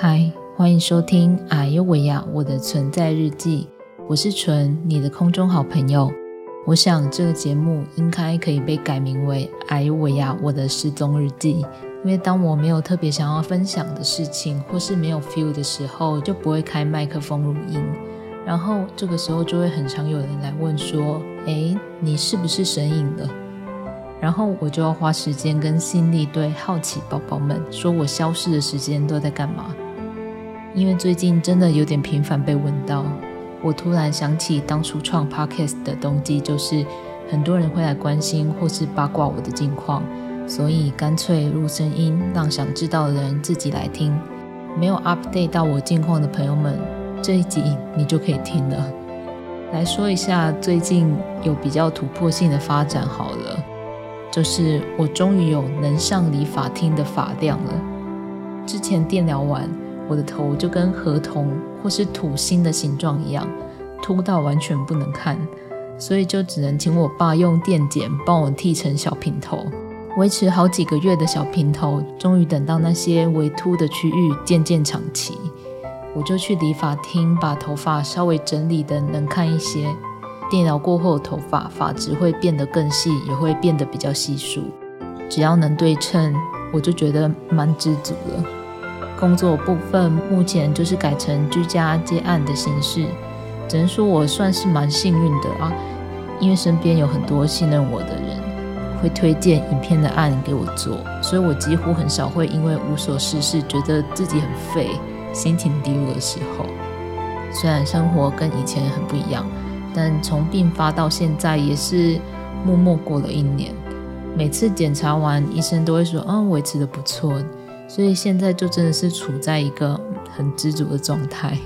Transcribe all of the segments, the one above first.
嗨，欢迎收听《哎呦喂呀我的存在日记》，我是纯，你的空中好朋友。我想这个节目应该可以被改名为《哎呦喂呀我的失踪日记》，因为当我没有特别想要分享的事情，或是没有 feel 的时候，就不会开麦克风录音。然后这个时候就会很常有人来问说：“哎，你是不是神隐了？”然后我就要花时间跟心力对好奇宝宝们说我消失的时间都在干嘛。因为最近真的有点频繁被问到，我突然想起当初创 podcast 的动机，就是很多人会来关心或是八卦我的近况，所以干脆录声音，让想知道的人自己来听。没有 update 到我近况的朋友们，这一集你就可以听了。来说一下最近有比较突破性的发展好了，就是我终于有能上理发厅的发量了。之前电疗完。我的头就跟河童或是土星的形状一样，秃到完全不能看，所以就只能请我爸用电剪帮我剃成小平头。维持好几个月的小平头，终于等到那些微秃的区域渐渐长齐，我就去理发厅把头发稍微整理的能看一些。电疗过后，头发发质会变得更细，也会变得比较稀疏。只要能对称，我就觉得蛮知足了。工作部分目前就是改成居家接案的形式，只能说我算是蛮幸运的啊，因为身边有很多信任我的人，会推荐影片的案给我做，所以我几乎很少会因为无所事事觉得自己很废、心情低落的时候。虽然生活跟以前很不一样，但从病发到现在也是默默过了一年。每次检查完，医生都会说：“嗯，维持的不错。”所以现在就真的是处在一个很知足的状态。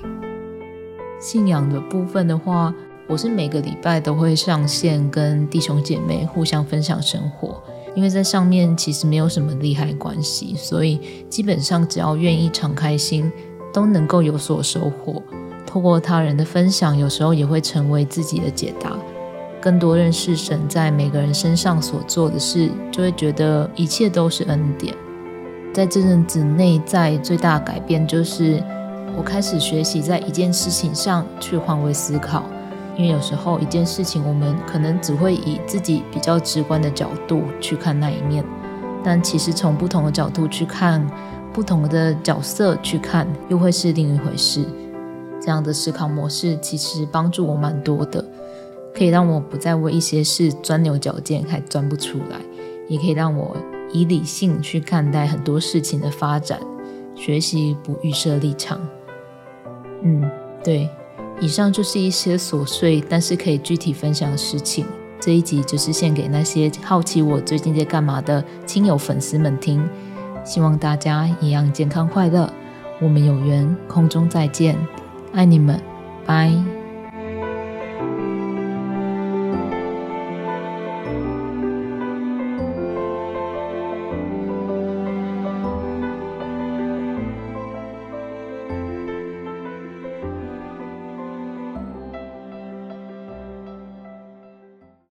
信仰的部分的话，我是每个礼拜都会上线跟弟兄姐妹互相分享生活，因为在上面其实没有什么利害关系，所以基本上只要愿意敞开心，都能够有所收获。透过他人的分享，有时候也会成为自己的解答，更多认识神在每个人身上所做的事，就会觉得一切都是恩典。在这阵子内在最大的改变，就是我开始学习在一件事情上去换位思考。因为有时候一件事情，我们可能只会以自己比较直观的角度去看那一面，但其实从不同的角度去看，不同的角色去看，又会是另一回事。这样的思考模式其实帮助我蛮多的，可以让我不再为一些事钻牛角尖，还钻不出来，也可以让我。以理性去看待很多事情的发展，学习不预设立场。嗯，对，以上就是一些琐碎但是可以具体分享的事情。这一集就是献给那些好奇我最近在干嘛的亲友粉丝们听。希望大家一样健康快乐。我们有缘空中再见，爱你们，拜。